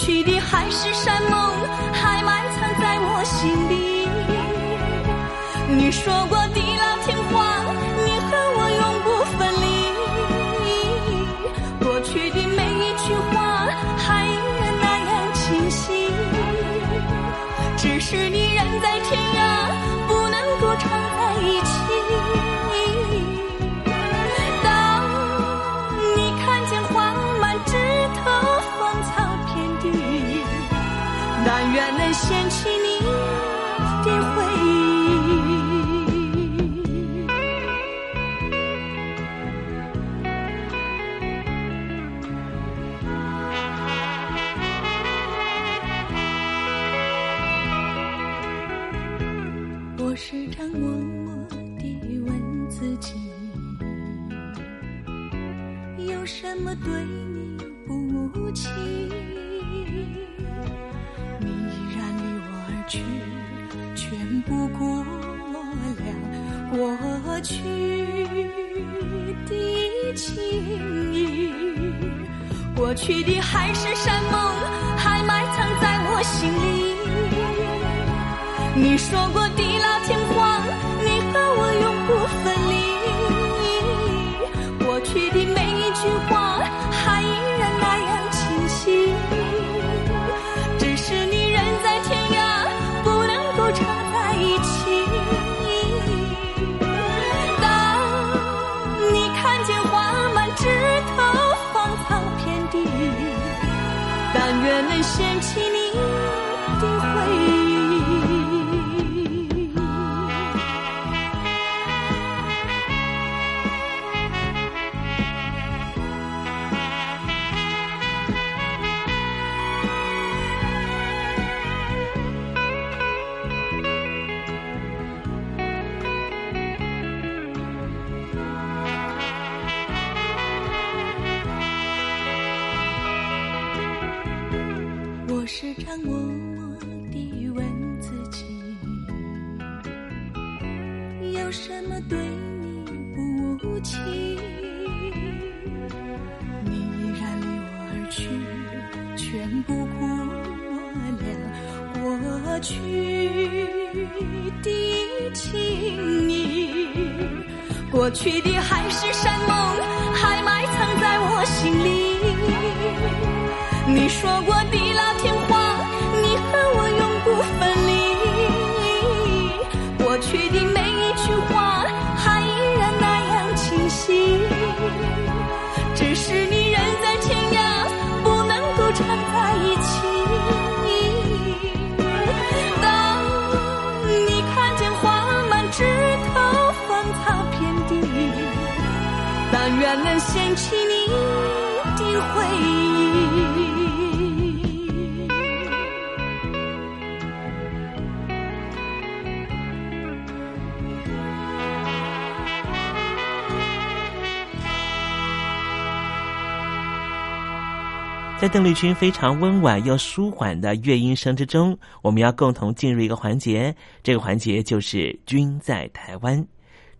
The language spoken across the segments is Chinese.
去的海誓山盟，还埋藏在我心里。你说过地老天荒，你和我永不分离。过去的每一句话，还依然那样清晰。只是你人在天涯，不能够常你说过地时常默默地问自己，有什么对你不起？你依然离我而去，全不顾我俩过去的情谊。过去的海誓山盟，还埋藏在我心里。你说过愿能掀起你的回忆。在邓丽君非常温婉又舒缓的乐音声之中，我们要共同进入一个环节，这个环节就是“君在台湾”。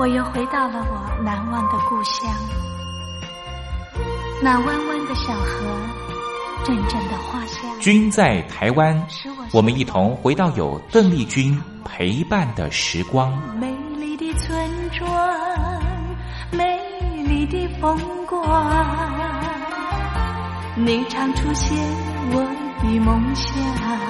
我又回到了我难忘的故乡，那弯弯的小河。阵阵的花香。君在台湾，我们一同回到有邓丽君陪伴的时光。美丽的村庄，美丽的风光，你常出现我的梦乡。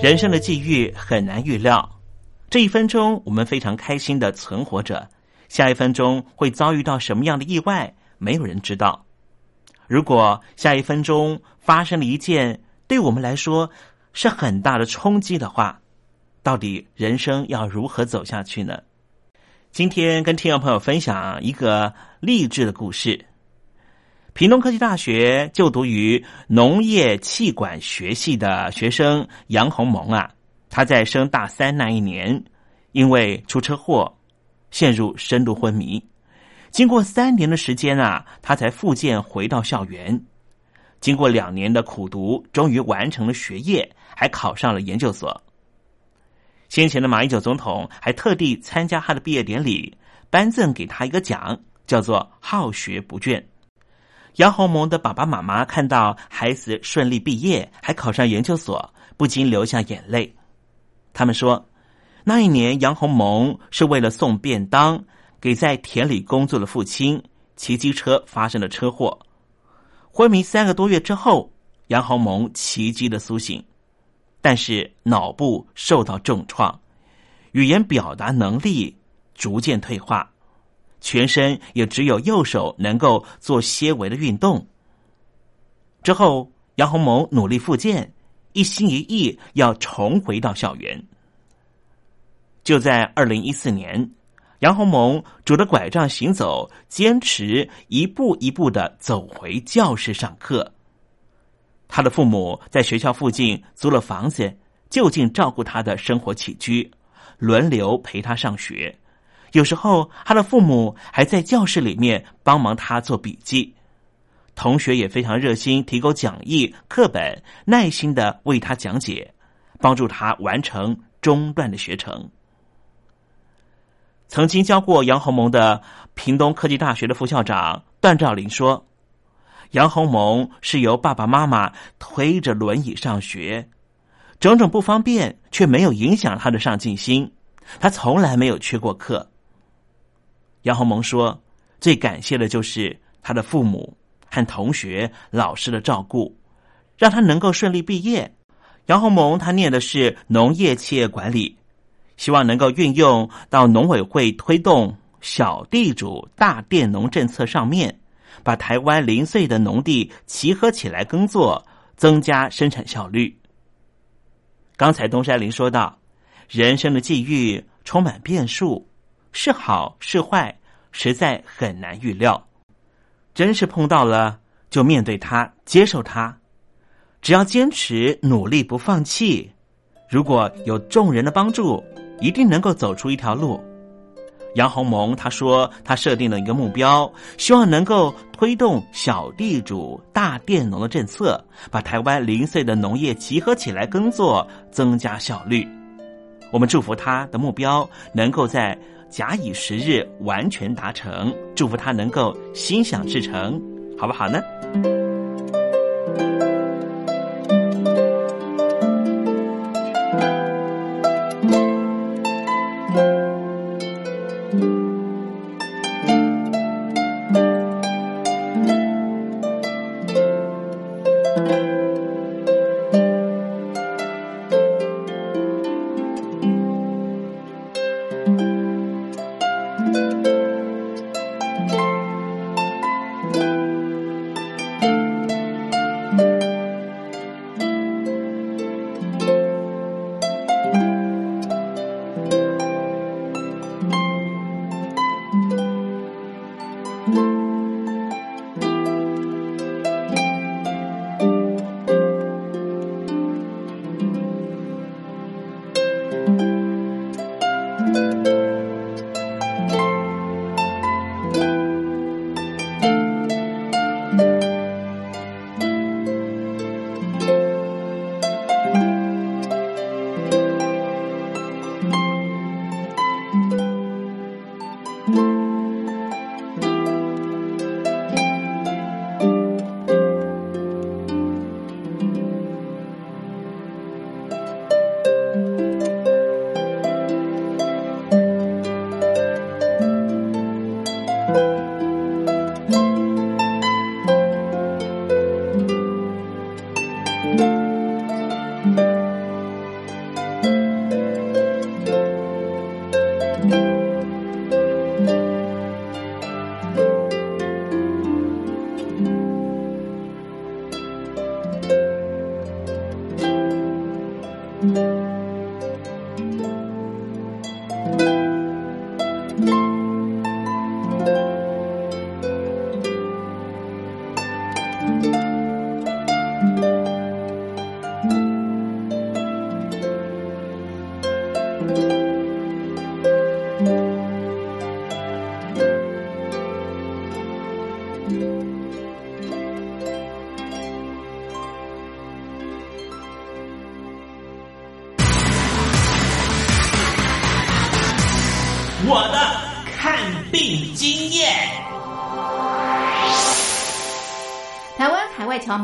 人生的际遇很难预料，这一分钟我们非常开心的存活着，下一分钟会遭遇到什么样的意外，没有人知道。如果下一分钟发生了一件对我们来说是很大的冲击的话，到底人生要如何走下去呢？今天跟听众朋友分享一个励志的故事。屏东科技大学就读于农业气管学系的学生杨洪蒙啊，他在升大三那一年，因为出车祸陷入深度昏迷，经过三年的时间啊，他才复健回到校园。经过两年的苦读，终于完成了学业，还考上了研究所。先前的马英九总统还特地参加他的毕业典礼，颁赠给他一个奖，叫做“好学不倦”。杨洪蒙的爸爸妈妈看到孩子顺利毕业，还考上研究所，不禁流下眼泪。他们说，那一年杨洪蒙是为了送便当给在田里工作的父亲，骑机车发生了车祸，昏迷三个多月之后，杨洪蒙奇迹的苏醒，但是脑部受到重创，语言表达能力逐渐退化。全身也只有右手能够做些微的运动。之后，杨洪蒙努力复健，一心一意要重回到校园。就在二零一四年，杨洪蒙拄着拐杖行走，坚持一步一步的走回教室上课。他的父母在学校附近租了房子，就近照顾他的生活起居，轮流陪他上学。有时候，他的父母还在教室里面帮忙他做笔记，同学也非常热心，提供讲义、课本，耐心的为他讲解，帮助他完成中断的学程。曾经教过杨鸿蒙的屏东科技大学的副校长段兆林说：“杨鸿蒙是由爸爸妈妈推着轮椅上学，种种不方便却没有影响他的上进心，他从来没有缺过课。”杨鸿蒙说：“最感谢的就是他的父母和同学、老师的照顾，让他能够顺利毕业。”杨鸿蒙他念的是农业企业管理，希望能够运用到农委会推动小地主大佃农政策上面，把台湾零碎的农地集合起来耕作，增加生产效率。刚才东山林说到，人生的际遇充满变数。是好是坏，实在很难预料。真是碰到了，就面对它，接受它。只要坚持努力，不放弃。如果有众人的帮助，一定能够走出一条路。杨鸿蒙他说，他设定了一个目标，希望能够推动小地主大佃农的政策，把台湾零碎的农业集合起来耕作，增加效率。我们祝福他的目标能够在。假以时日，完全达成。祝福他能够心想事成，好不好呢？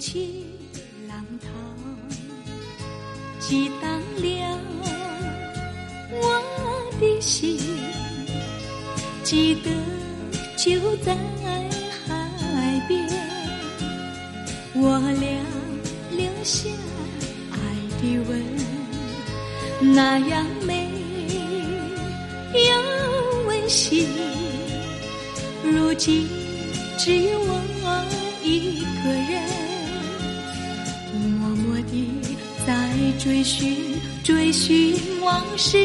气浪涛激荡了我的心，记得就在海边，我俩留下爱的吻，那样美，又温馨。如今。寻，追寻往事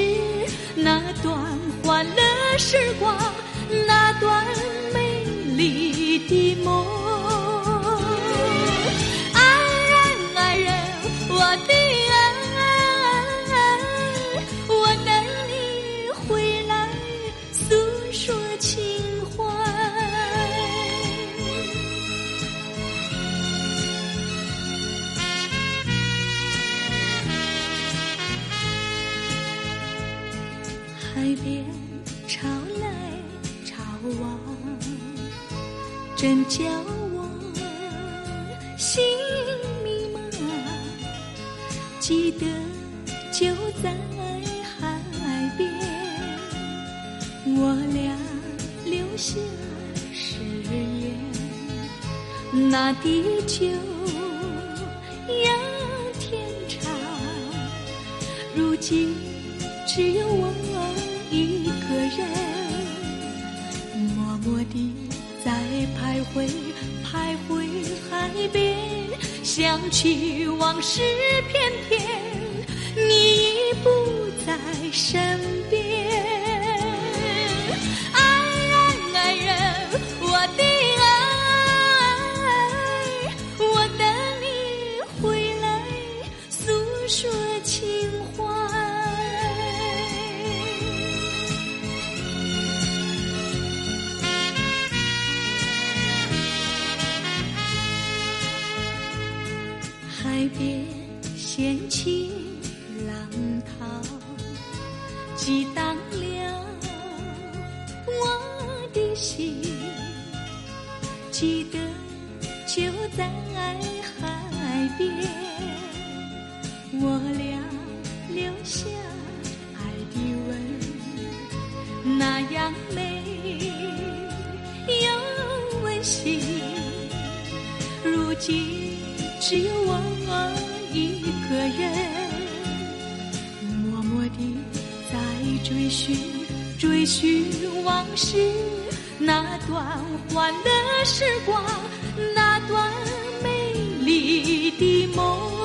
那段欢乐时光。会，徘徊海边，想起往事片片，你已不在身边。样美又温馨。如今只有我一个人，默默地在追寻，追寻往事那段欢乐时光，那段美丽的梦。